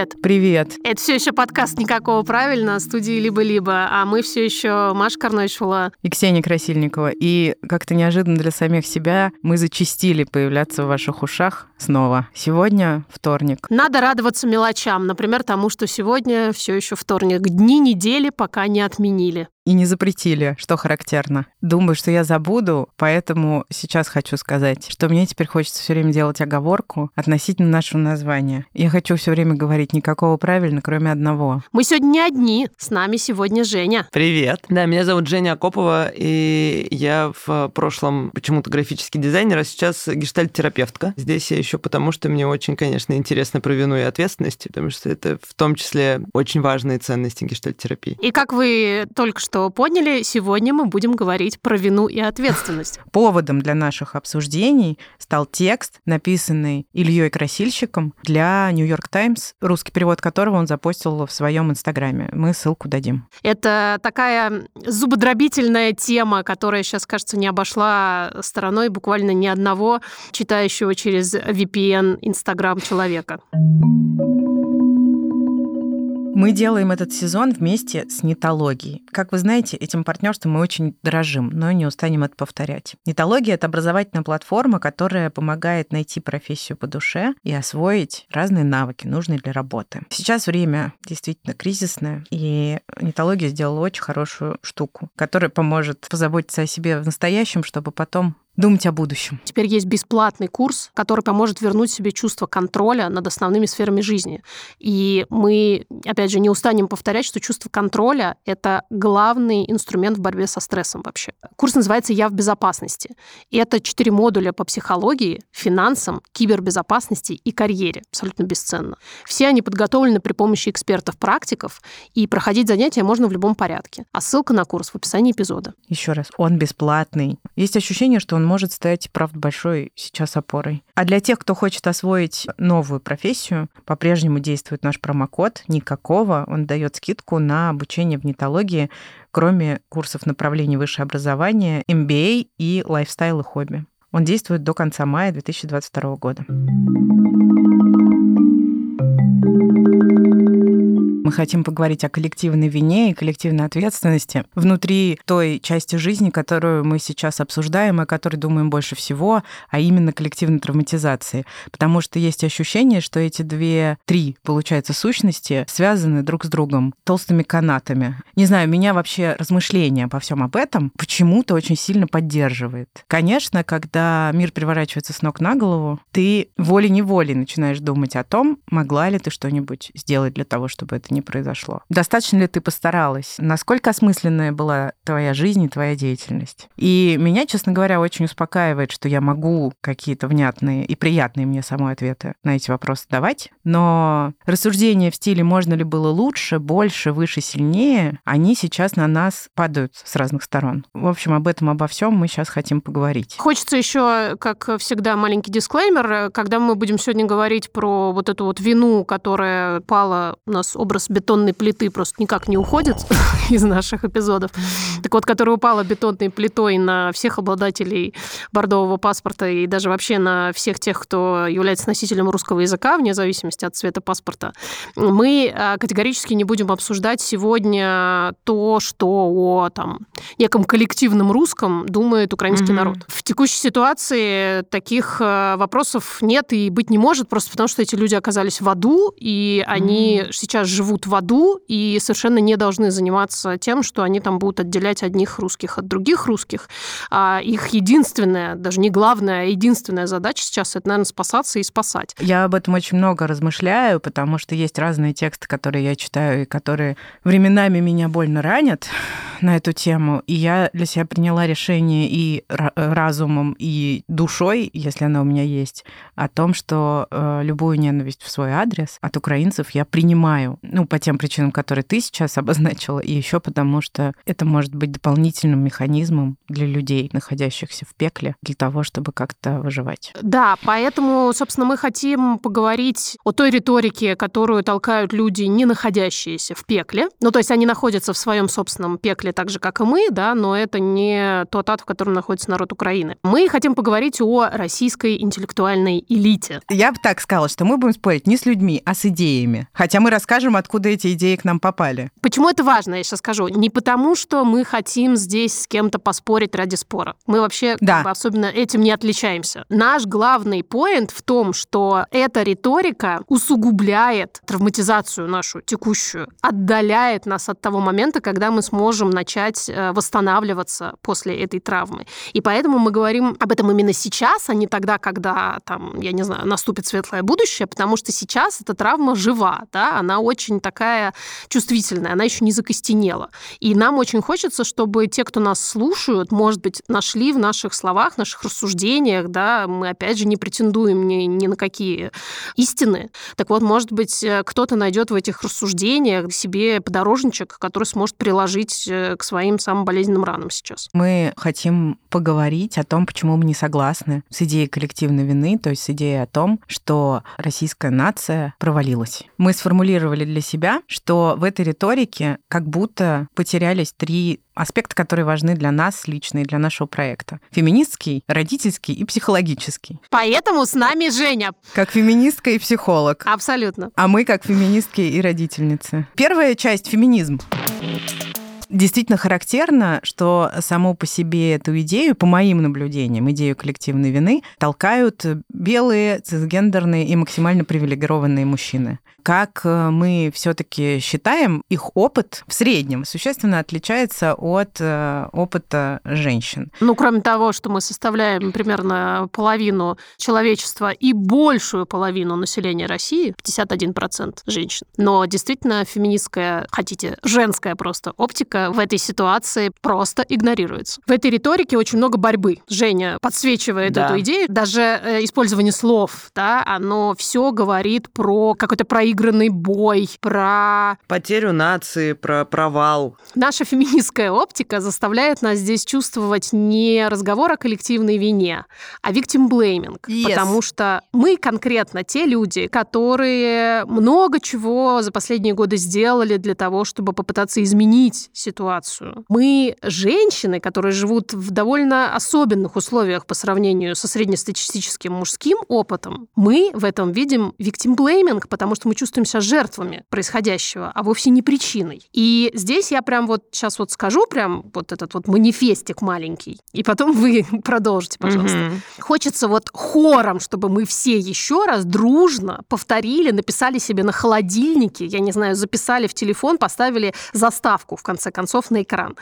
Привет. Привет. Это все еще подкаст «Никакого правильно» студии «Либо-либо», а мы все еще Маша Карнойшула и Ксения Красильникова. И как-то неожиданно для самих себя мы зачастили появляться в ваших ушах снова. Сегодня вторник. Надо радоваться мелочам, например, тому, что сегодня все еще вторник. Дни недели пока не отменили и не запретили, что характерно. Думаю, что я забуду, поэтому сейчас хочу сказать, что мне теперь хочется все время делать оговорку относительно нашего названия. Я хочу все время говорить никакого правильно, кроме одного. Мы сегодня не одни, с нами сегодня Женя. Привет. Да, меня зовут Женя Акопова, и я в прошлом почему-то графический дизайнер, а сейчас гештальт-терапевтка. Здесь я еще потому, что мне очень, конечно, интересно про вину и ответственность, потому что это в том числе очень важные ценности гештальт-терапии. И как вы только что что поняли, сегодня мы будем говорить про вину и ответственность. Поводом для наших обсуждений стал текст, написанный Ильей Красильщиком для Нью-Йорк Таймс, русский перевод которого он запостил в своем инстаграме. Мы ссылку дадим. Это такая зубодробительная тема, которая сейчас, кажется, не обошла стороной буквально ни одного читающего через VPN Инстаграм человека. Мы делаем этот сезон вместе с Нетологией. Как вы знаете, этим партнерством мы очень дорожим, но не устанем это повторять. Нетология — это образовательная платформа, которая помогает найти профессию по душе и освоить разные навыки, нужные для работы. Сейчас время действительно кризисное, и Нетология сделала очень хорошую штуку, которая поможет позаботиться о себе в настоящем, чтобы потом думать о будущем. Теперь есть бесплатный курс, который поможет вернуть себе чувство контроля над основными сферами жизни. И мы, опять же, не устанем повторять, что чувство контроля — это главный инструмент в борьбе со стрессом вообще. Курс называется «Я в безопасности». И это четыре модуля по психологии, финансам, кибербезопасности и карьере. Абсолютно бесценно. Все они подготовлены при помощи экспертов-практиков, и проходить занятия можно в любом порядке. А ссылка на курс в описании эпизода. Еще раз, он бесплатный. Есть ощущение, что он может стать, правда, большой сейчас опорой. А для тех, кто хочет освоить новую профессию, по-прежнему действует наш промокод «Никакого». Он дает скидку на обучение в нетологии, кроме курсов направлений высшее образование, MBA и лайфстайл и хобби. Он действует до конца мая 2022 года. Мы хотим поговорить о коллективной вине и коллективной ответственности внутри той части жизни, которую мы сейчас обсуждаем и о которой думаем больше всего, а именно коллективной травматизации. Потому что есть ощущение, что эти две, три, получается, сущности связаны друг с другом толстыми канатами. Не знаю, меня вообще размышления по всем об этом почему-то очень сильно поддерживает. Конечно, когда мир переворачивается с ног на голову, ты волей-неволей начинаешь думать о том, могла ли ты что-нибудь сделать для того, чтобы это не произошло. Достаточно ли ты постаралась? Насколько осмысленная была твоя жизнь и твоя деятельность? И меня, честно говоря, очень успокаивает, что я могу какие-то внятные и приятные мне самой ответы на эти вопросы давать, но рассуждения в стиле «можно ли было лучше, больше, выше, сильнее», они сейчас на нас падают с разных сторон. В общем, об этом, обо всем мы сейчас хотим поговорить. Хочется еще, как всегда, маленький дисклеймер. Когда мы будем сегодня говорить про вот эту вот вину, которая пала у нас образ образ бетонной плиты просто никак не уходит из наших эпизодов. Так вот, которая упала бетонной плитой на всех обладателей бордового паспорта и даже вообще на всех тех, кто является носителем русского языка, вне зависимости от цвета паспорта, мы а, категорически не будем обсуждать сегодня то, что о там, неком коллективном русском думает украинский mm-hmm. народ. В текущей ситуации таких а, вопросов нет и быть не может, просто потому что эти люди оказались в аду, и они mm-hmm. сейчас живут живут в аду и совершенно не должны заниматься тем, что они там будут отделять одних русских от других русских. А их единственная, даже не главная, а единственная задача сейчас это, наверное, спасаться и спасать. Я об этом очень много размышляю, потому что есть разные тексты, которые я читаю и которые временами меня больно ранят на эту тему. И я для себя приняла решение и разумом, и душой, если она у меня есть, о том, что э, любую ненависть в свой адрес от украинцев я принимаю ну, по тем причинам, которые ты сейчас обозначила, и еще потому, что это может быть дополнительным механизмом для людей, находящихся в пекле, для того, чтобы как-то выживать. Да, поэтому, собственно, мы хотим поговорить о той риторике, которую толкают люди, не находящиеся в пекле. Ну, то есть они находятся в своем собственном пекле так же, как и мы, да, но это не тот ад, в котором находится народ Украины. Мы хотим поговорить о российской интеллектуальной элите. Я бы так сказала, что мы будем спорить не с людьми, а с идеями. Хотя мы расскажем, откуда эти идеи к нам попали. Почему это важно, я сейчас скажу. Не потому, что мы хотим здесь с кем-то поспорить ради спора. Мы вообще да. как бы, особенно этим не отличаемся. Наш главный поинт в том, что эта риторика усугубляет травматизацию нашу текущую, отдаляет нас от того момента, когда мы сможем начать э, восстанавливаться после этой травмы. И поэтому мы говорим об этом именно сейчас, а не тогда, когда, там, я не знаю, наступит светлое будущее, потому что сейчас эта травма жива, да, она очень такая чувствительная, она еще не закостенела. И нам очень хочется, чтобы те, кто нас слушают, может быть, нашли в наших словах, наших рассуждениях, да, мы, опять же, не претендуем ни, ни на какие истины. Так вот, может быть, э, кто-то найдет в этих рассуждениях себе подорожничек, который сможет приложить э, к своим самым болезненным ранам сейчас. Мы хотим поговорить о том, почему мы не согласны с идеей коллективной вины, то есть с идеей о том, что российская нация провалилась. Мы сформулировали для себя, что в этой риторике как будто потерялись три аспекты, которые важны для нас лично и для нашего проекта. Феминистский, родительский и психологический. Поэтому с нами Женя. Как феминистка и психолог. Абсолютно. А мы как феминистки и родительницы. Первая часть — феминизм. Действительно характерно, что само по себе эту идею, по моим наблюдениям, идею коллективной вины, толкают белые, цисгендерные и максимально привилегированные мужчины. Как э, мы все-таки считаем, их опыт в среднем существенно отличается от э, опыта женщин. Ну, кроме того, что мы составляем примерно половину человечества и большую половину населения России, 51% женщин. Но действительно феминистская, хотите, женская просто оптика в этой ситуации просто игнорируется. В этой риторике очень много борьбы. Женя подсвечивает да. эту идею. Даже э, использование слов, да, оно все говорит про какой-то проигранный бой, про... Потерю нации, про провал. Наша феминистская оптика заставляет нас здесь чувствовать не разговор о коллективной вине, а victim blaming. Yes. Потому что мы конкретно те люди, которые много чего за последние годы сделали для того, чтобы попытаться изменить ситуацию ситуацию. Мы женщины, которые живут в довольно особенных условиях по сравнению со среднестатистическим мужским опытом, мы в этом видим victim blaming, потому что мы чувствуем себя жертвами происходящего, а вовсе не причиной. И здесь я прям вот сейчас вот скажу прям вот этот вот манифестик маленький, и потом вы продолжите, пожалуйста. Mm-hmm. Хочется вот хором, чтобы мы все еще раз дружно повторили, написали себе на холодильнике, я не знаю, записали в телефон, поставили заставку в конце концов концов на экран.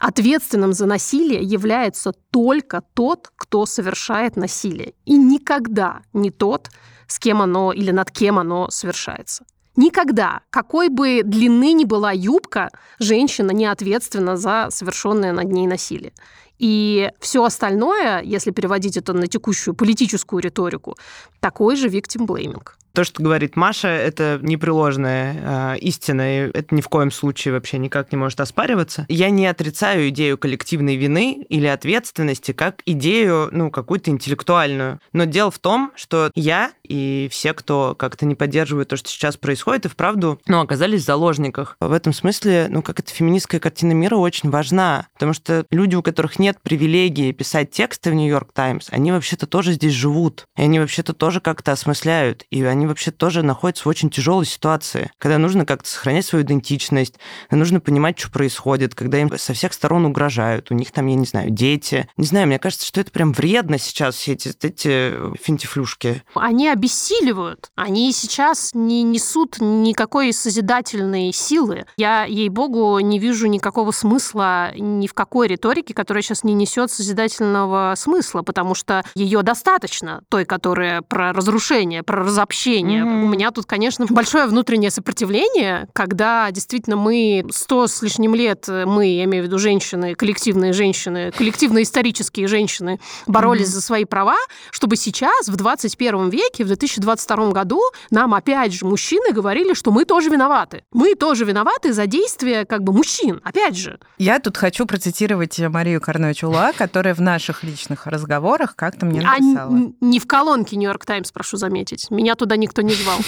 Ответственным за насилие является только тот, кто совершает насилие. И никогда не тот, с кем оно или над кем оно совершается. Никогда, какой бы длины ни была юбка, женщина не ответственна за совершенное над ней насилие. И все остальное, если переводить это на текущую политическую риторику, такой же victim blaming. То, что говорит Маша, это непреложная э, истина, и это ни в коем случае вообще никак не может оспариваться. Я не отрицаю идею коллективной вины или ответственности как идею, ну, какую-то интеллектуальную. Но дело в том, что я и все, кто как-то не поддерживает то, что сейчас происходит, и вправду, ну, оказались в заложниках. В этом смысле, ну, как эта феминистская картина мира очень важна, потому что люди, у которых нет привилегии писать тексты в Нью-Йорк Таймс, они вообще-то тоже здесь живут, и они вообще-то тоже как-то осмысляют, и они вообще тоже находятся в очень тяжелой ситуации, когда нужно как-то сохранять свою идентичность, нужно понимать, что происходит, когда им со всех сторон угрожают, у них там, я не знаю, дети. Не знаю, мне кажется, что это прям вредно сейчас, все эти, эти финтифлюшки. Они обессиливают. Они сейчас не несут никакой созидательной силы. Я, ей-богу, не вижу никакого смысла ни в какой риторике, которая сейчас не несет созидательного смысла, потому что ее достаточно, той, которая про разрушение, про разобщение, сопротивление. Mm-hmm. У меня тут, конечно, большое внутреннее сопротивление, когда действительно мы сто с лишним лет, мы, я имею в виду женщины, коллективные женщины, коллективно-исторические женщины, боролись mm-hmm. за свои права, чтобы сейчас, в 21 веке, в 2022 году, нам опять же мужчины говорили, что мы тоже виноваты. Мы тоже виноваты за действия как бы мужчин, опять же. Я тут хочу процитировать Марию Карнович-Ула, которая в наших личных разговорах как-то мне а написала. А не в колонке Нью-Йорк Таймс, прошу заметить. Меня туда никто не звал.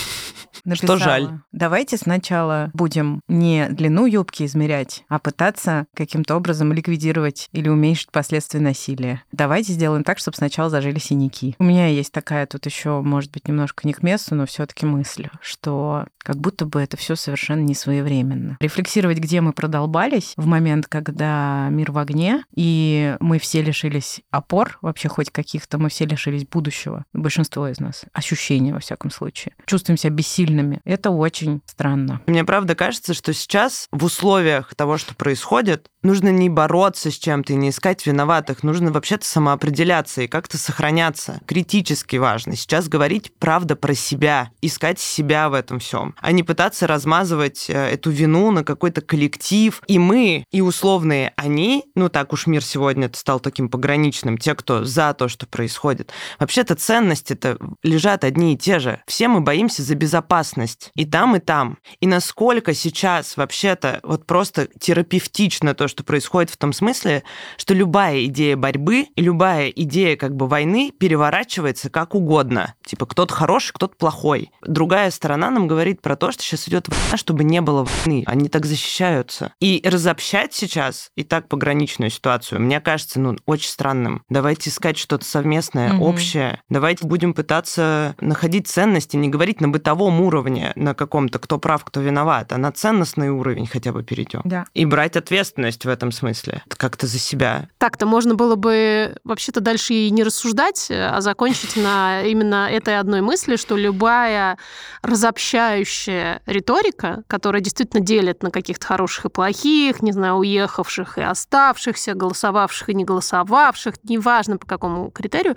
Написала, Что жаль. Давайте сначала будем не длину юбки измерять, а пытаться каким-то образом ликвидировать или уменьшить последствия насилия. Давайте сделаем так, чтобы сначала зажили синяки. У меня есть такая тут еще, может быть, немножко не к месту, но все-таки мысль, что как будто бы это все совершенно не своевременно. Рефлексировать, где мы продолбались в момент, когда мир в огне, и мы все лишились опор, вообще хоть каких-то, мы все лишились будущего, большинство из нас, ощущения, во всяком случае. Чувствуем себя бессильными. Это очень странно. Мне правда кажется, что сейчас в условиях того, что происходит, нужно не бороться с чем-то и не искать виноватых, нужно вообще-то самоопределяться и как-то сохраняться. Критически важно. Сейчас говорить правда про себя, искать себя в этом всем, а не пытаться размазывать э, эту вину на какой-то коллектив. И мы, и условные они, ну так уж мир сегодня стал таким пограничным, те, кто за то, что происходит. Вообще-то ценности-то лежат одни и те же. Все мы боимся за безопасность. И там, и там. И насколько сейчас вообще-то вот просто терапевтично то, что происходит в том смысле, что любая идея борьбы и любая идея как бы войны переворачивается как угодно. Типа кто-то хороший, кто-то плохой. Другая сторона нам говорит про то, что сейчас идет война, чтобы не было войны. Они так защищаются. И разобщать сейчас и так пограничную ситуацию, мне кажется, ну, очень странным. Давайте искать что-то совместное, угу. общее. Давайте будем пытаться находить ценности, не говорить на бытовом уровне, на каком-то кто прав, кто виноват, а на ценностный уровень хотя бы перейдем. Да. И брать ответственность в этом смысле, как-то за себя. Так-то можно было бы вообще-то дальше и не рассуждать, а закончить на именно этой одной мысли, что любая разобщающая риторика, которая действительно делит на каких-то хороших и плохих, не знаю, уехавших и оставшихся, голосовавших и не голосовавших, неважно по какому критерию,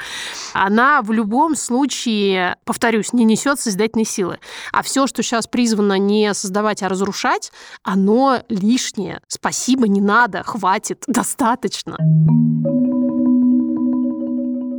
она в любом случае, повторюсь, не несет созидательной силы. А все, что сейчас призвано не создавать, а разрушать, оно лишнее. Спасибо, не надо, хватит, достаточно.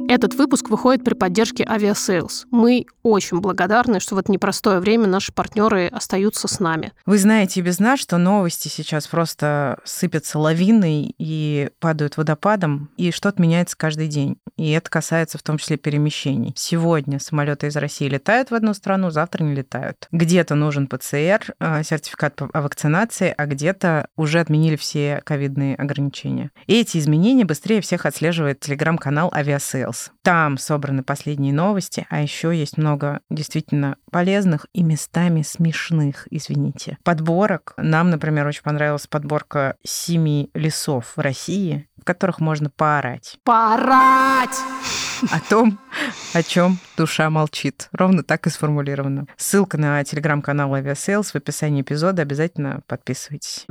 Этот выпуск выходит при поддержке Aviasales. Мы очень благодарны, что в это непростое время наши партнеры остаются с нами. Вы знаете без нас, что новости сейчас просто сыпятся лавиной и падают водопадом, и что-то меняется каждый день. И это касается в том числе перемещений. Сегодня самолеты из России летают в одну страну, завтра не летают. Где-то нужен ПЦР, а, сертификат о вакцинации, а где-то уже отменили все ковидные ограничения. И эти изменения быстрее всех отслеживает телеграм-канал Aviasales. Там собраны последние новости, а еще есть много действительно полезных и местами смешных, извините, подборок. Нам, например, очень понравилась подборка семи лесов в России, в которых можно поорать. Поорать! О том, о чем душа молчит. Ровно так и сформулировано. Ссылка на телеграм-канал Aviasales в описании эпизода. Обязательно подписывайтесь.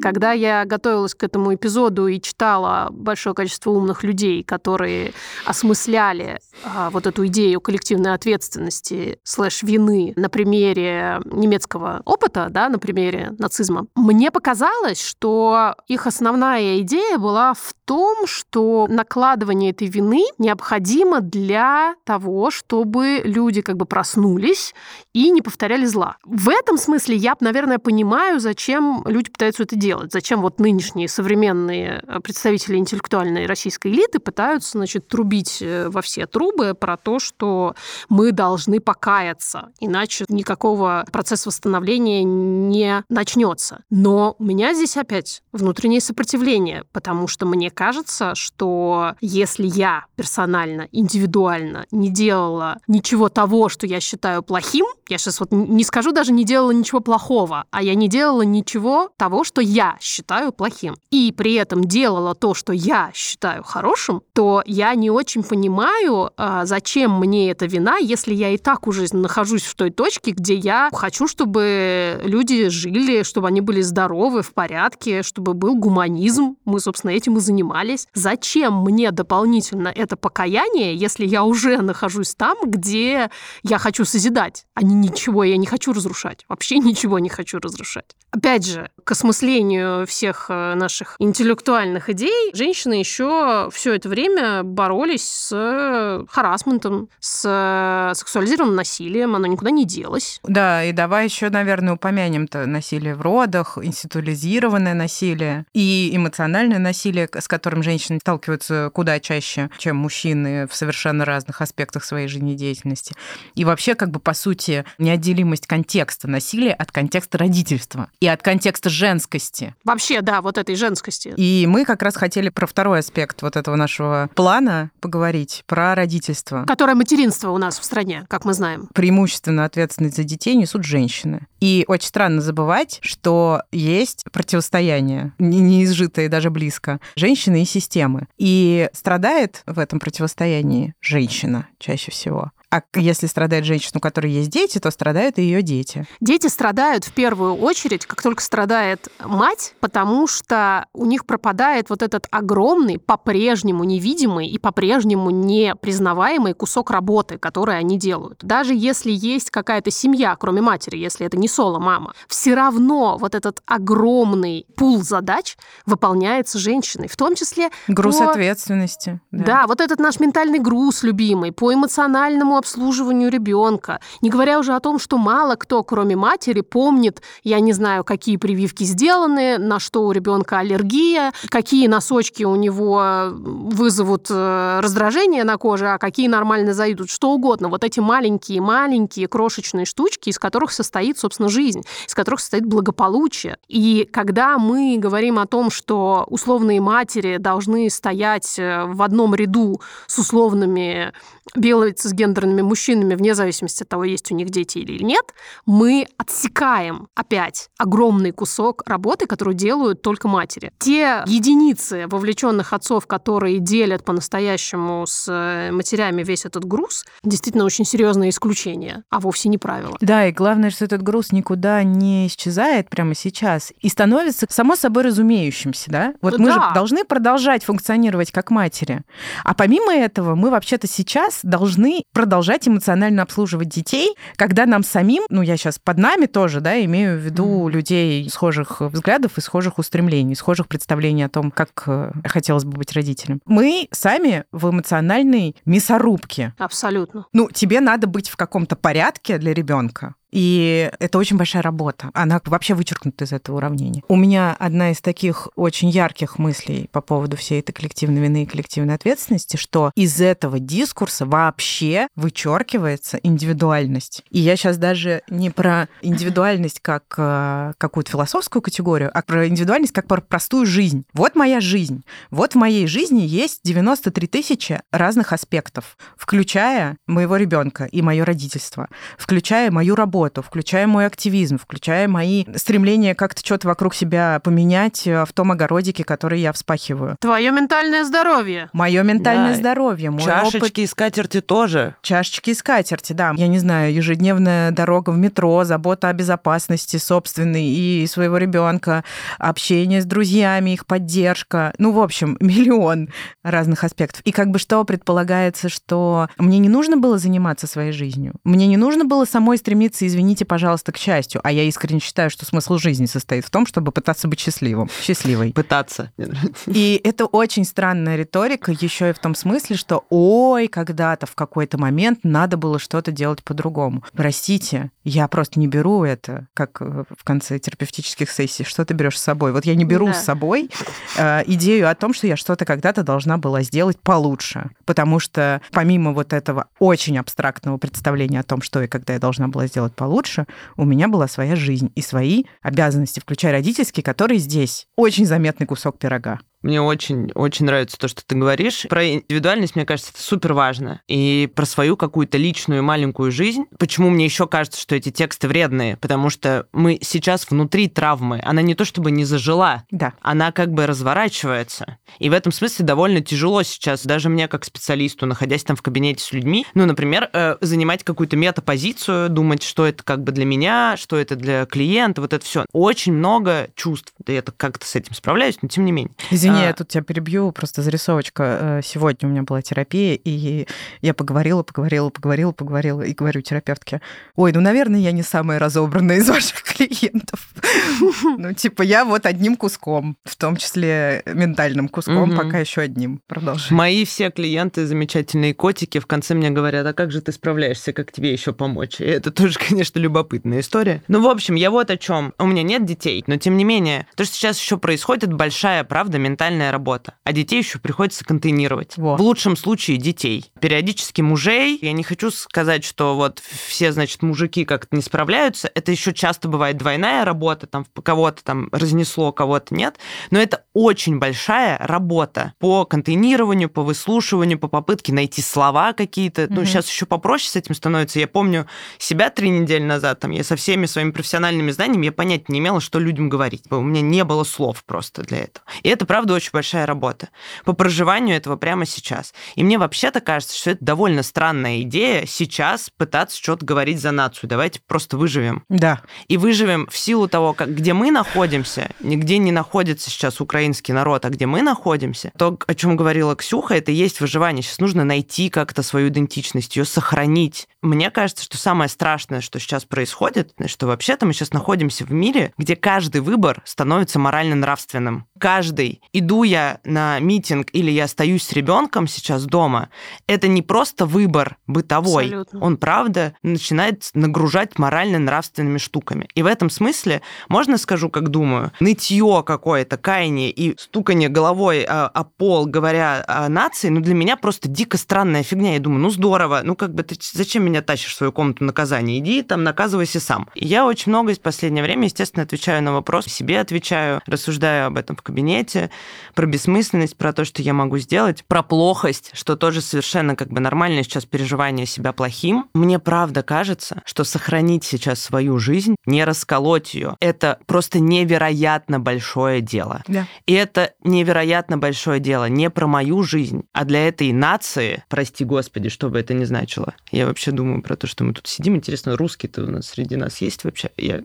Когда я готовилась к этому эпизоду и читала большое количество умных людей, которые осмысляли а, вот эту идею коллективной ответственности слэш вины на примере немецкого опыта, да, на примере нацизма, мне показалось, что их основная идея была в том, что накладывание этой вины необходимо для того, чтобы люди как бы проснулись и не повторяли зла. В этом смысле я, наверное, понимаю, зачем люди пытаются это делать делать? Зачем вот нынешние современные э, представители интеллектуальной российской элиты пытаются, значит, трубить э, во все трубы про то, что мы должны покаяться, иначе никакого процесса восстановления не начнется. Но у меня здесь опять внутреннее сопротивление, потому что мне кажется, что если я персонально, индивидуально не делала ничего того, что я считаю плохим, я сейчас вот не скажу даже не делала ничего плохого, а я не делала ничего того, что я считаю плохим, и при этом делала то, что я считаю хорошим, то я не очень понимаю, а, зачем мне эта вина, если я и так уже нахожусь в той точке, где я хочу, чтобы люди жили, чтобы они были здоровы, в порядке, чтобы был гуманизм. Мы, собственно, этим и занимались. Зачем мне дополнительно это покаяние, если я уже нахожусь там, где я хочу созидать, а не ничего я не хочу разрушать. Вообще ничего не хочу разрушать. Опять же, к осмыслению всех э, наших интеллектуальных идей женщины еще все это время боролись с харасментом, с сексуализированным насилием. Оно никуда не делось. Да, и давай еще, наверное, упомянем-то насилие в родах, институализированное насилие и эмоциональное насилие, с которым женщины сталкиваются куда чаще, чем мужчины в совершенно разных аспектах своей жизнедеятельности. И вообще, как бы, по сути, неотделимость контекста насилия от контекста родительства и от контекста женскости. Вообще, да, вот этой женскости. И мы как раз хотели про второй аспект вот этого нашего плана поговорить, про родительство. Которое материнство у нас в стране, как мы знаем. Преимущественно ответственность за детей несут женщины. И очень странно забывать, что есть противостояние, не изжитое даже близко, женщины и системы. И страдает в этом противостоянии женщина чаще всего. А если страдает женщина, у которой есть дети, то страдают и ее дети. Дети страдают в первую очередь, как только страдает мать, потому что у них пропадает вот этот огромный, по-прежнему невидимый и по-прежнему не признаваемый кусок работы, который они делают. Даже если есть какая-то семья, кроме матери, если это не соло-мама, все равно вот этот огромный пул задач выполняется женщиной, в том числе... Груз по... ответственности. Да. да, вот этот наш ментальный груз любимый, по эмоциональному обслуживанию ребенка. Не говоря уже о том, что мало кто, кроме матери, помнит, я не знаю, какие прививки сделаны, на что у ребенка аллергия, какие носочки у него вызовут э, раздражение на коже, а какие нормально зайдут, что угодно. Вот эти маленькие-маленькие крошечные штучки, из которых состоит, собственно, жизнь, из которых состоит благополучие. И когда мы говорим о том, что условные матери должны стоять э, в одном ряду с условными белыми цисгендерными мужчинами, вне зависимости от того, есть у них дети или нет, мы отсекаем опять огромный кусок работы, которую делают только матери. Те единицы вовлеченных отцов, которые делят по-настоящему с э, матерями весь этот груз, действительно очень серьезное исключение, а вовсе не правило. Да, и главное, что этот груз никуда не исчезает прямо сейчас и становится само собой разумеющимся, да? Вот мы да. же должны продолжать функционировать как матери. А помимо этого, мы вообще-то сейчас должны продолжать эмоционально обслуживать детей, когда нам самим, ну я сейчас под нами тоже, да, имею в виду mm. людей схожих взглядов и схожих устремлений, схожих представлений о том, как э, хотелось бы быть родителем. Мы сами в эмоциональной мясорубке. Абсолютно. Ну, тебе надо быть в каком-то порядке для ребенка. И это очень большая работа. Она вообще вычеркнута из этого уравнения. У меня одна из таких очень ярких мыслей по поводу всей этой коллективной вины и коллективной ответственности, что из этого дискурса вообще вычеркивается индивидуальность. И я сейчас даже не про индивидуальность как э, какую-то философскую категорию, а про индивидуальность как про простую жизнь. Вот моя жизнь. Вот в моей жизни есть 93 тысячи разных аспектов, включая моего ребенка и мое родительство, включая мою работу, работу, включая мой активизм, включая мои стремления как-то что-то вокруг себя поменять э, в том огородике, который я вспахиваю. Твое ментальное здоровье. Мое ментальное да. здоровье. Мой Чашечки опыт... и скатерти тоже. Чашечки и скатерти, да. Я не знаю, ежедневная дорога в метро, забота о безопасности собственной и своего ребенка, общение с друзьями, их поддержка. Ну, в общем, миллион разных аспектов. И как бы что предполагается, что мне не нужно было заниматься своей жизнью. Мне не нужно было самой стремиться извините, пожалуйста, к счастью. А я искренне считаю, что смысл жизни состоит в том, чтобы пытаться быть счастливым, счастливой. Пытаться. И это очень странная риторика еще и в том смысле, что ой, когда-то в какой-то момент надо было что-то делать по-другому. Простите, я просто не беру это, как э, в конце терапевтических сессий. Что ты берешь с собой? Вот я не беру да. с собой э, идею о том, что я что-то когда-то должна была сделать получше. Потому что помимо вот этого очень абстрактного представления о том, что и когда я должна была сделать получше, у меня была своя жизнь и свои обязанности, включая родительские, которые здесь очень заметный кусок пирога. Мне очень, очень нравится то, что ты говоришь. Про индивидуальность, мне кажется, это супер важно. И про свою какую-то личную маленькую жизнь. Почему мне еще кажется, что эти тексты вредные? Потому что мы сейчас внутри травмы. Она не то чтобы не зажила, да. она как бы разворачивается. И в этом смысле довольно тяжело сейчас, даже мне как специалисту, находясь там в кабинете с людьми, ну, например, э, занимать какую-то метапозицию, думать, что это как бы для меня, что это для клиента, вот это все. Очень много чувств. Да я как-то с этим справляюсь, но тем не менее. Извини, а... я тут тебя перебью, просто зарисовочка. Э, сегодня у меня была терапия, и я поговорила, поговорила, поговорила, поговорила, и говорю терапевтке, ой, ну, наверное, я не самая разобранная из ваших клиентов. Ну, типа, я вот одним куском, в том числе ментальным куском, пока еще одним. Продолжай. Мои все клиенты замечательные котики в конце мне говорят, а как же ты справляешься, как тебе еще помочь? И это тоже, конечно, любопытная история. Ну, в общем, я вот о чем. У меня нет детей, но тем не менее, то, что сейчас еще происходит, большая, правда, ментальная работа. А детей еще приходится контейнировать. Во. В лучшем случае детей. Периодически мужей. Я не хочу сказать, что вот все, значит, мужики как-то не справляются. Это еще часто бывает двойная работа, там кого-то там разнесло, кого-то нет. Но это очень большая работа по контейнированию, по выслушиванию, по попытке найти слова какие-то. Mm-hmm. Ну, сейчас еще попроще с этим становится. Я помню себя три недели назад, там, я со всеми своими профессиональными знаниями, я понять не имела, что людям говорить. У меня не было слов просто для этого. И это, правда, очень большая работа по проживанию этого прямо сейчас. И мне вообще-то кажется, что это довольно странная идея сейчас пытаться что-то говорить за нацию. Давайте просто выживем. Да. И выживем в силу того, как, где мы находимся, нигде не находится сейчас украинский народ, а где мы находимся, то, о чем говорила Ксюха, это есть выживание. Сейчас нужно найти как-то свою идентичность, ее сохранить. Мне кажется, что самое страшное, что сейчас происходит, что вообще-то мы сейчас находимся в мире, где каждый выбор становится морально-нравственным. Каждый. Иду я на митинг или я остаюсь с ребенком сейчас дома, это не просто выбор бытовой. Абсолютно. Он, правда, начинает нагружать морально-нравственными штуками. И в этом смысле, можно скажу, как думаю, нытье какое-то, каяние и стукание головой о, о пол, говоря о нации, ну, для меня просто дико странная фигня. Я думаю, ну, здорово, ну, как бы ты зачем меня тащишь в свою комнату наказания? Иди там, наказывайся сам. И я очень много из последнего времени, естественно, отвечаю на вопрос, себе отвечаю, рассуждаю об этом в кабинете, про бессмысленность, про то, что я могу сделать, про плохость, что тоже совершенно как бы нормальное сейчас переживание себя плохим. Мне правда кажется, что сохранить сейчас свою жизнь, не расколоть ее, это просто невероятно большое дело. Да. И это невероятно большое дело не про мою жизнь, а для этой нации, прости господи, что бы это ни значило. Я вообще думаю про то, что мы тут сидим. Интересно, русские-то у нас среди нас есть вообще? Я...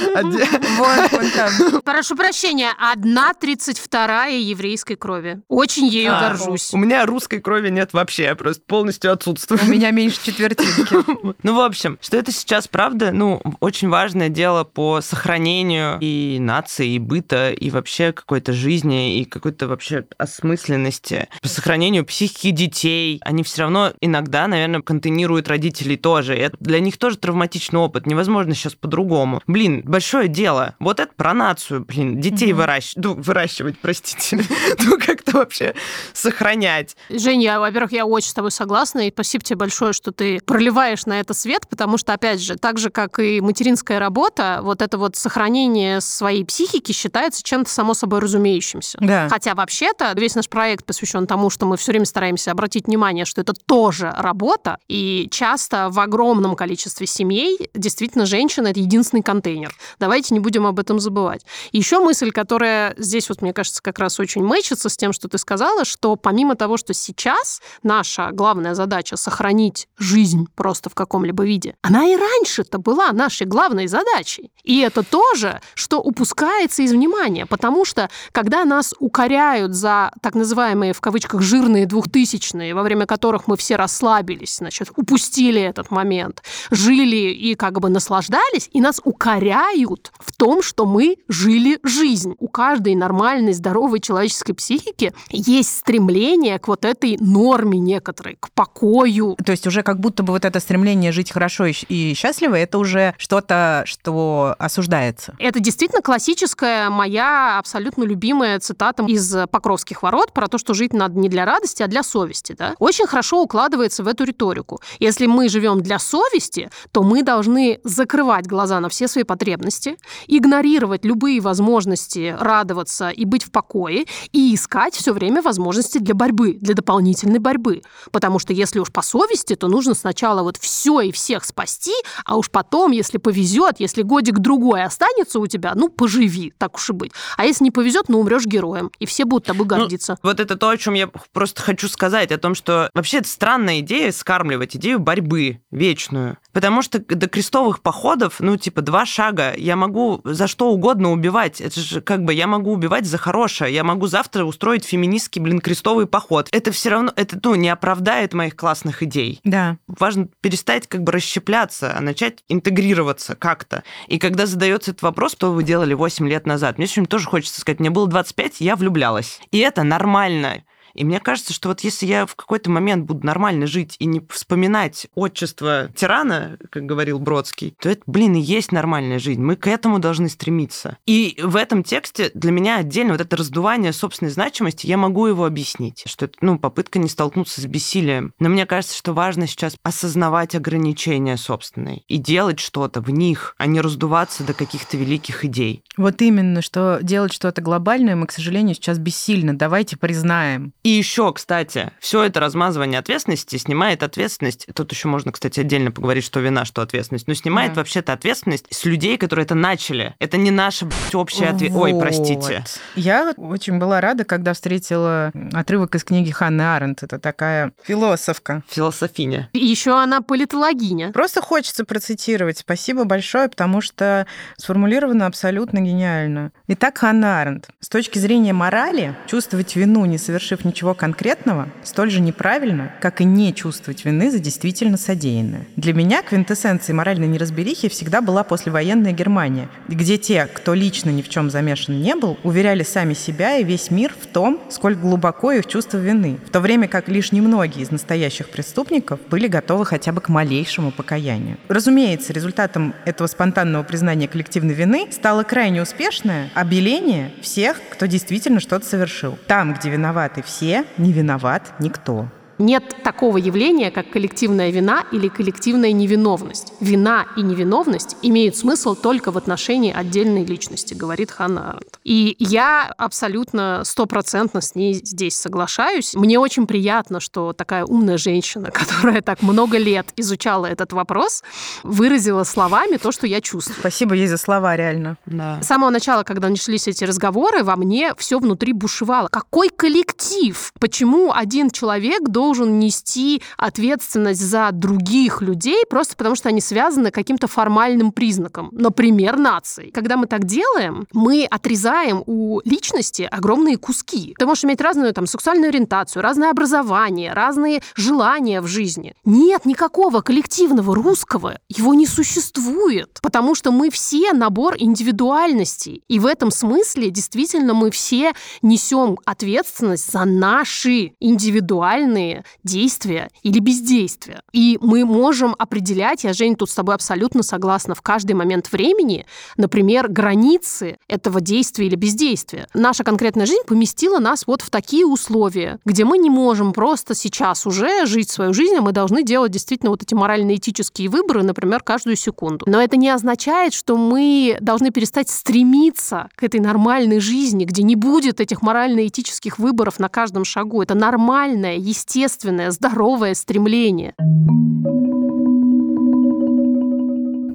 Прошу прощения, одна тридцать вторая еврейской крови. Очень ею а, горжусь. У меня русской крови нет вообще, я просто полностью отсутствую. У меня меньше четвертинки. Ну, в общем, что это сейчас, правда, ну, очень важное дело по сохранению и нации, и быта, и вообще какой-то жизни, и какой-то вообще осмысленности. По сохранению психики детей. Они все равно иногда, наверное, контейнируют родителей тоже. И это для них тоже травматичный опыт. Невозможно сейчас по-другому. Блин, большое дело. Вот это про нацию, блин, детей угу. выращивать, ну, выращивать, простите, ну, как-то вообще сохранять. Женя, во-первых, я очень с тобой согласна, и спасибо тебе большое, что ты проливаешь на это свет, потому что, опять же, так же, как и материнская работа, вот это вот сохранение своей психики считается чем-то само собой разумеющимся. Да. Хотя вообще-то весь наш проект посвящен тому, что мы все время стараемся обратить внимание, что это тоже работа, и часто в огромном количестве семей действительно женщина — это единственный контейнер. Давайте не будем об этом забывать. Еще мысль, которая здесь, вот, мне кажется, как раз очень мэчится с тем, что ты сказала, что помимо того, что сейчас наша главная задача сохранить жизнь просто в каком-либо виде, она и раньше-то была нашей главной задачей. И это тоже, что упускается из внимания, потому что когда нас укоряют за так называемые в кавычках жирные двухтысячные, во время которых мы все расслабились, значит, упустили этот момент, жили и как бы наслаждались, и нас укоряют укоряют в том, что мы жили жизнь. У каждой нормальной, здоровой человеческой психики есть стремление к вот этой норме некоторой, к покою. То есть уже как будто бы вот это стремление жить хорошо и счастливо, это уже что-то, что осуждается. Это действительно классическая моя абсолютно любимая цитата из Покровских ворот про то, что жить надо не для радости, а для совести. Да? Очень хорошо укладывается в эту риторику. Если мы живем для совести, то мы должны закрывать глаза на все свои потребности потребности, игнорировать любые возможности радоваться и быть в покое, и искать все время возможности для борьбы, для дополнительной борьбы. Потому что если уж по совести, то нужно сначала вот все и всех спасти, а уж потом, если повезет, если годик-другой останется у тебя, ну, поживи, так уж и быть. А если не повезет, ну, умрешь героем, и все будут тобой ну, гордиться. Ну, вот это то, о чем я просто хочу сказать, о том, что вообще это странная идея скармливать идею борьбы вечную. Потому что до крестовых походов, ну, типа, два шага, я могу за что угодно убивать. Это же как бы я могу убивать за хорошее. Я могу завтра устроить феминистский, блин, крестовый поход. Это все равно, это, ну, не оправдает моих классных идей. Да. Важно перестать как бы расщепляться, а начать интегрироваться как-то. И когда задается этот вопрос, что вы делали 8 лет назад, мне сегодня тоже хочется сказать, мне было 25, я влюблялась. И это нормально. И мне кажется, что вот если я в какой-то момент буду нормально жить и не вспоминать отчество тирана, как говорил Бродский, то это, блин, и есть нормальная жизнь. Мы к этому должны стремиться. И в этом тексте для меня отдельно вот это раздувание собственной значимости, я могу его объяснить, что это, ну, попытка не столкнуться с бессилием. Но мне кажется, что важно сейчас осознавать ограничения собственные и делать что-то в них, а не раздуваться до каких-то великих идей. Вот именно, что делать что-то глобальное мы, к сожалению, сейчас бессильно. Давайте признаем. Еще, кстати, все это размазывание ответственности снимает ответственность. Тут еще можно, кстати, отдельно поговорить, что вина, что ответственность. Но снимает да. вообще-то ответственность с людей, которые это начали. Это не наша общая ответственность. Ой, простите. Я очень была рада, когда встретила отрывок из книги Ханны Аренд. Это такая философка. Философиня. И еще она политологиня. Просто хочется процитировать. Спасибо большое, потому что сформулировано абсолютно гениально. Итак, Ханна Аренд. С точки зрения морали, чувствовать вину, не совершив ничего конкретного, столь же неправильно, как и не чувствовать вины за действительно содеянное. Для меня квинтэссенцией моральной неразберихи всегда была послевоенная Германия, где те, кто лично ни в чем замешан не был, уверяли сами себя и весь мир в том, сколь глубоко их чувство вины, в то время как лишь немногие из настоящих преступников были готовы хотя бы к малейшему покаянию. Разумеется, результатом этого спонтанного признания коллективной вины стало крайне успешное обеление всех, кто действительно что-то совершил. Там, где виноваты все, все, не виноват никто. Нет такого явления, как коллективная вина или коллективная невиновность. Вина и невиновность имеют смысл только в отношении отдельной личности, говорит Ханна Аренд. И я абсолютно стопроцентно с ней здесь соглашаюсь. Мне очень приятно, что такая умная женщина, которая так много лет изучала этот вопрос, выразила словами то, что я чувствую. Спасибо ей за слова, реально. Да. С самого начала, когда начались эти разговоры, во мне все внутри бушевало. Какой коллектив? Почему один человек должен должен нести ответственность за других людей просто потому, что они связаны каким-то формальным признаком, например, нацией. Когда мы так делаем, мы отрезаем у личности огромные куски. Ты можешь иметь разную там сексуальную ориентацию, разное образование, разные желания в жизни. Нет никакого коллективного русского, его не существует, потому что мы все набор индивидуальностей. И в этом смысле действительно мы все несем ответственность за наши индивидуальные действия или бездействия. И мы можем определять, я, Жень, тут с тобой абсолютно согласна, в каждый момент времени, например, границы этого действия или бездействия. Наша конкретная жизнь поместила нас вот в такие условия, где мы не можем просто сейчас уже жить свою жизнь, а мы должны делать действительно вот эти морально-этические выборы, например, каждую секунду. Но это не означает, что мы должны перестать стремиться к этой нормальной жизни, где не будет этих морально-этических выборов на каждом шагу. Это нормальное, естественное естественное, здоровое стремление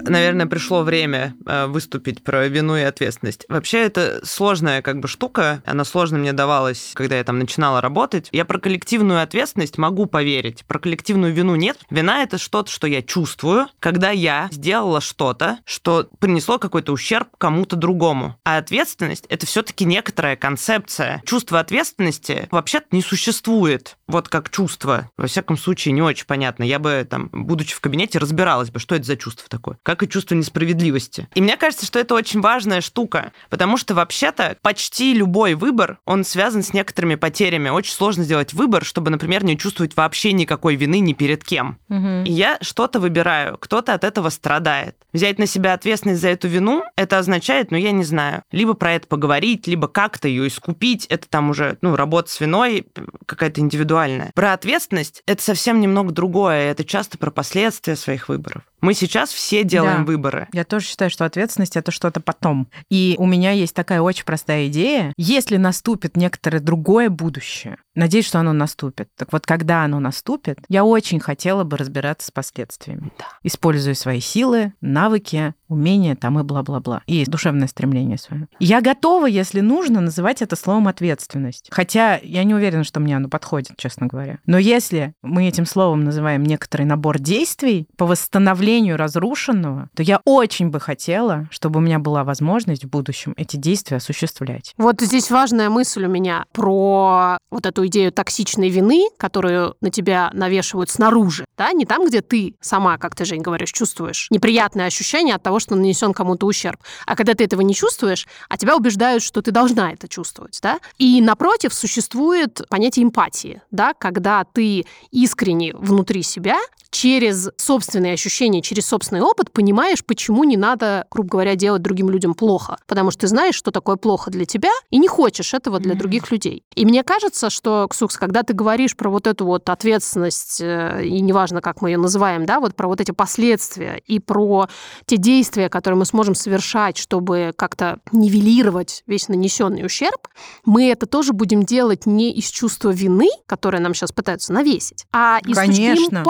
наверное, пришло время э, выступить про вину и ответственность. Вообще, это сложная как бы штука. Она сложно мне давалась, когда я там начинала работать. Я про коллективную ответственность могу поверить. Про коллективную вину нет. Вина — это что-то, что я чувствую, когда я сделала что-то, что принесло какой-то ущерб кому-то другому. А ответственность — это все таки некоторая концепция. Чувство ответственности вообще-то не существует. Вот как чувство. Во всяком случае, не очень понятно. Я бы там, будучи в кабинете, разбиралась бы, что это за чувство такое. Как и чувство несправедливости. И мне кажется, что это очень важная штука, потому что вообще-то почти любой выбор, он связан с некоторыми потерями. Очень сложно сделать выбор, чтобы, например, не чувствовать вообще никакой вины ни перед кем. Угу. И я что-то выбираю, кто-то от этого страдает. Взять на себя ответственность за эту вину, это означает, ну, я не знаю, либо про это поговорить, либо как-то ее искупить. Это там уже, ну, работа с виной какая-то индивидуальная. Про ответственность это совсем немного другое. Это часто про последствия своих выборов. Мы сейчас все делаем Да. выборы. Я тоже считаю, что ответственность это что-то потом. И у меня есть такая очень простая идея. Если наступит некоторое другое будущее, надеюсь, что оно наступит. Так вот, когда оно наступит, я очень хотела бы разбираться с последствиями. Да. Используя свои силы, навыки, умения там и бла-бла-бла. И душевное стремление свое. Я готова, если нужно, называть это словом ответственность. Хотя я не уверена, что мне оно подходит, честно говоря. Но если мы этим словом называем некоторый набор действий по восстановлению разрушенного, то я очень бы хотела, чтобы у меня была возможность в будущем эти действия осуществлять. Вот здесь важная мысль у меня про вот эту идею токсичной вины, которую на тебя навешивают снаружи, да, не там, где ты сама, как ты, Жень, говоришь, чувствуешь неприятное ощущение от того, что нанесен кому-то ущерб, а когда ты этого не чувствуешь, а тебя убеждают, что ты должна это чувствовать, да, и напротив существует понятие эмпатии, да, когда ты искренне внутри себя через собственные ощущения, через собственный опыт понимаешь, почему не надо, грубо говоря, делать другим людям плохо. Потому что ты знаешь, что такое плохо для тебя, и не хочешь этого для Мгм. других людей. И мне кажется, что, Ксукс, когда ты говоришь про вот эту вот ответственность, э, и неважно, как мы ее называем, да, вот про вот эти последствия и про те действия, которые мы сможем совершать, чтобы как-то нивелировать весь нанесенный ущерб, мы это тоже будем делать не из чувства вины, которое нам сейчас пытаются навесить, а из точки Конечно.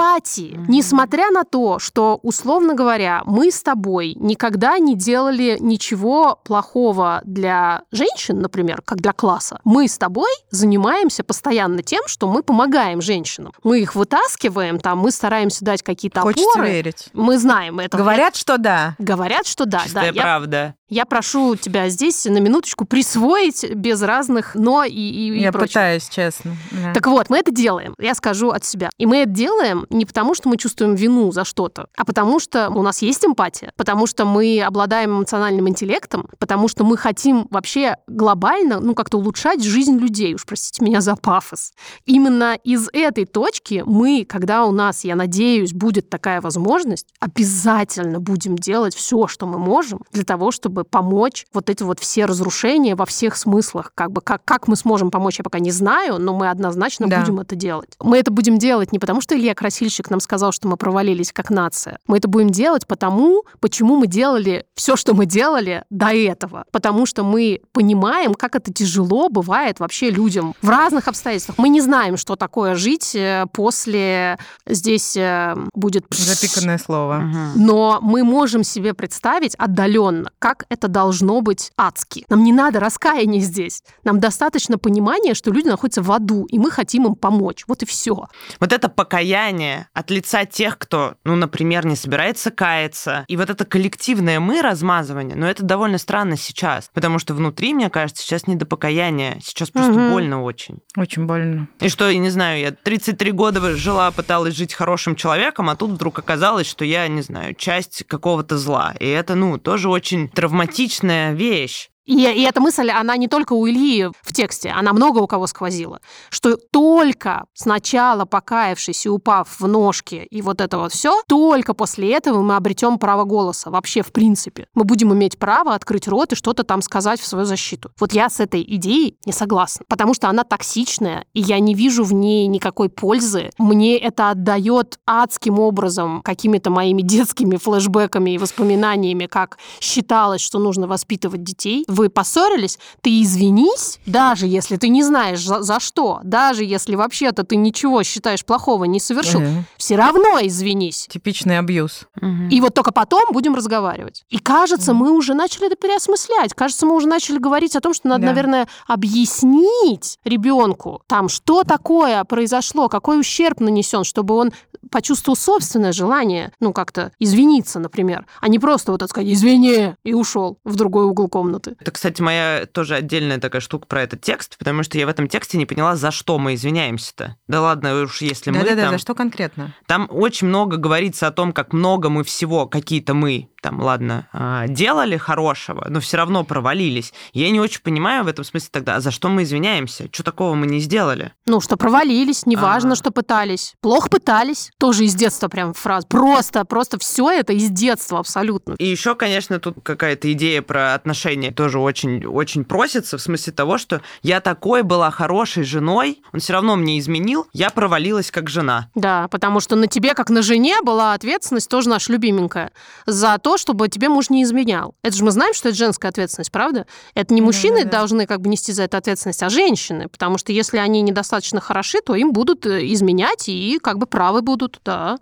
Мгм. Несмотря на то, что, условно говоря, мы с тобой никогда не делали ничего плохого для женщин, например, как для класса, мы с тобой занимаемся постоянно тем, что мы помогаем женщинам. Мы их вытаскиваем, там, мы стараемся дать какие-то Хочется опоры. верить. Мы знаем это. Говорят, что да. Говорят, что да, да. Чистая Я, правда. Я прошу тебя здесь на минуточку присвоить без разных но и, и, и Я прочего. пытаюсь, честно. Да. Так вот, мы это делаем, я скажу от себя. И мы это делаем не потому, что мы чувствуем вину за что-то, а потому что у нас есть эмпатия, потому что мы обладаем эмоциональным интеллектом, потому что мы хотим вообще глобально, ну, как-то улучшать жизнь людей. Уж простите меня за пафос. Именно из этой точки мы, когда у нас, я надеюсь, будет такая возможность, обязательно будем делать все, что мы можем для того, чтобы помочь вот эти вот все разрушения во всех смыслах. Как бы как, как мы сможем помочь, я пока не знаю, но мы однозначно Да. будем это делать. Мы это будем делать не потому, что Илья Красильщик нам сказал, что мы провалились как нация. Мы это будем делать потому, почему мы делали все, что мы делали до этого. Потому что мы понимаем, как это тяжело бывает вообще людям в разных обстоятельствах. Мы не знаем, что такое жить э, после... Здесь э, будет... Запиканное слово. Но мы можем себе представить отдаленно, как это должно быть адски. Нам не надо раскаяния здесь. Нам достаточно понимания, что люди находятся в аду, и мы хотим им помочь. Вот и все. Вот это покаяние от лица тех, кто, ну, например, не собирается каяться, и вот это коллективное мы размазывание, но это довольно странно сейчас, потому что внутри, мне кажется, сейчас не до покаяния, сейчас просто Мгм. больно очень. Очень больно. И что, я не знаю, я 33 года жила, пыталась жить хорошим человеком, а тут вдруг оказалось, что я, не знаю, часть какого-то зла. И это, ну, тоже очень травматичная вещь. И, и эта мысль, она не только у Ильи в тексте, она много у кого сквозила, что только сначала покаявшись и упав в ножки и вот это вот все, только после этого мы обретем право голоса вообще в принципе. Мы будем иметь право открыть рот и что-то там сказать в свою защиту. Вот я с этой идеей не согласна, потому что она токсичная, и я не вижу в ней никакой пользы. Мне это отдает адским образом какими-то моими детскими флешбэками и воспоминаниями, как считалось, что нужно воспитывать детей. Вы поссорились, ты извинись, даже если ты не знаешь за, за что, даже если вообще-то ты ничего считаешь плохого не совершил, Э, все равно извинись. Tипичный абьюз. И вот только потом будем разговаривать. И кажется, мы уже начали это переосмыслять. Кажется, мы уже начали говорить о том, что надо, Да. наверное, объяснить ребенку, там, что такое произошло, какой ущерб нанесен, чтобы он почувствовал собственное желание, ну, как-то извиниться, например, а не просто вот так сказать «извини» и ушел в другой угол комнаты. Это, кстати, моя тоже отдельная такая штука про этот текст, потому что я в этом тексте не поняла, за что мы извиняемся-то. Да ладно, уж если мы Да-да-да, там... за что конкретно? Там очень много говорится о том, как много мы всего, какие-то мы, там, ладно, а, делали хорошего, но все равно провалились. Я не очень понимаю в этом смысле тогда, а за что мы извиняемся? Что такого мы не сделали? Ну, что провалились, неважно, А. что пытались. Плохо пытались. Тоже из детства прям фраза. Просто, просто все это из детства абсолютно. И еще, конечно, тут какая-то идея про отношения тоже тоже очень, очень просится, в смысле того, что я такой была хорошей женой, он все равно мне изменил, я провалилась как жена. Да, потому что на тебе, как на жене, была ответственность тоже наша любименькая за то, чтобы тебе муж не изменял. Это же мы знаем, что это женская ответственность, правда? Это не мужчины да, да, да. должны как бы нести за это ответственность, а женщины, потому что если они недостаточно хороши, то им будут э, изменять и как бы правы будут, да.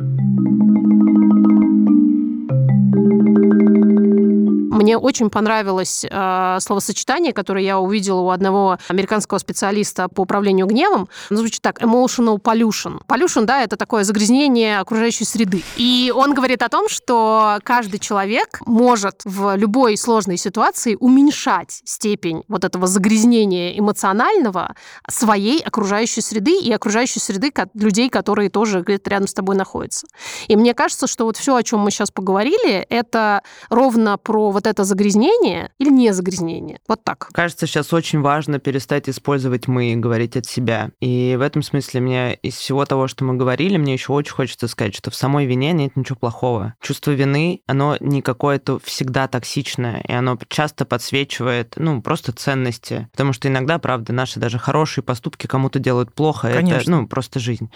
Мне очень понравилось э, словосочетание, которое я увидела у одного американского специалиста по управлению гневом. Оно звучит так: emotional pollution. Pollution, да, это такое загрязнение окружающей среды. И он говорит о том, что каждый человек может в любой сложной ситуации уменьшать степень вот этого загрязнения эмоционального своей окружающей среды и окружающей среды людей, которые тоже рядом с тобой находятся. И мне кажется, что вот все, о чем мы сейчас поговорили, это ровно про вот это это загрязнение или не загрязнение? Вот так. Кажется, сейчас очень важно перестать использовать «мы» и говорить от себя. И в этом смысле мне из всего того, что мы говорили, мне еще очень хочется сказать, что в самой вине нет ничего плохого. Чувство вины, оно не какое-то всегда токсичное, и оно часто подсвечивает, ну, просто ценности. Потому что иногда, правда, наши даже хорошие поступки кому-то делают плохо. Конечно. Это, ну, просто жизнь.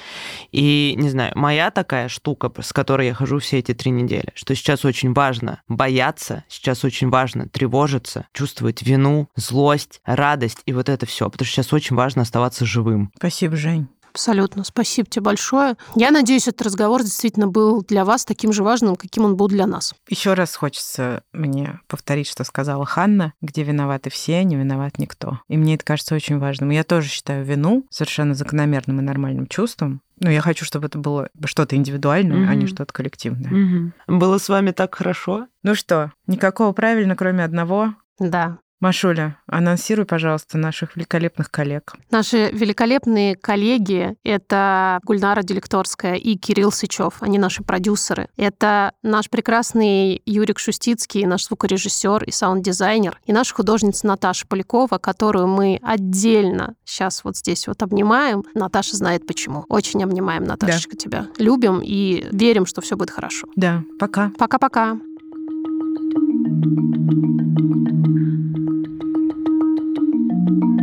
И, не знаю, моя такая штука, с которой я хожу все эти три недели, что сейчас очень важно бояться, сейчас очень важно тревожиться, чувствовать вину, злость, радость и вот это все, потому что сейчас очень важно оставаться живым. Спасибо, Жень. Абсолютно. Спасибо тебе большое. Я надеюсь, этот разговор действительно был для вас таким же важным, каким он был для нас. Еще раз хочется мне повторить, что сказала Ханна, где виноваты все, не виноват никто. И мне это кажется очень важным. Я тоже считаю вину совершенно закономерным и нормальным чувством, ну, я хочу, чтобы это было что-то индивидуальное, mm-hmm. а не что-то коллективное. Mm-hmm. Было с вами так хорошо. Ну что, никакого правильно, кроме одного. Да. Машуля, анонсируй, пожалуйста, наших великолепных коллег. Наши великолепные коллеги — это Гульнара Делекторская и Кирилл Сычев. Они наши продюсеры. Это наш прекрасный Юрик Шустицкий, наш звукорежиссер и саунд-дизайнер, и наша художница Наташа Полякова, которую мы отдельно сейчас вот здесь вот обнимаем. Наташа знает почему. Очень обнимаем, Наташечка, да. тебя. Любим и верим, что все будет хорошо. Да, пока. Пока-пока. thank you Thank you.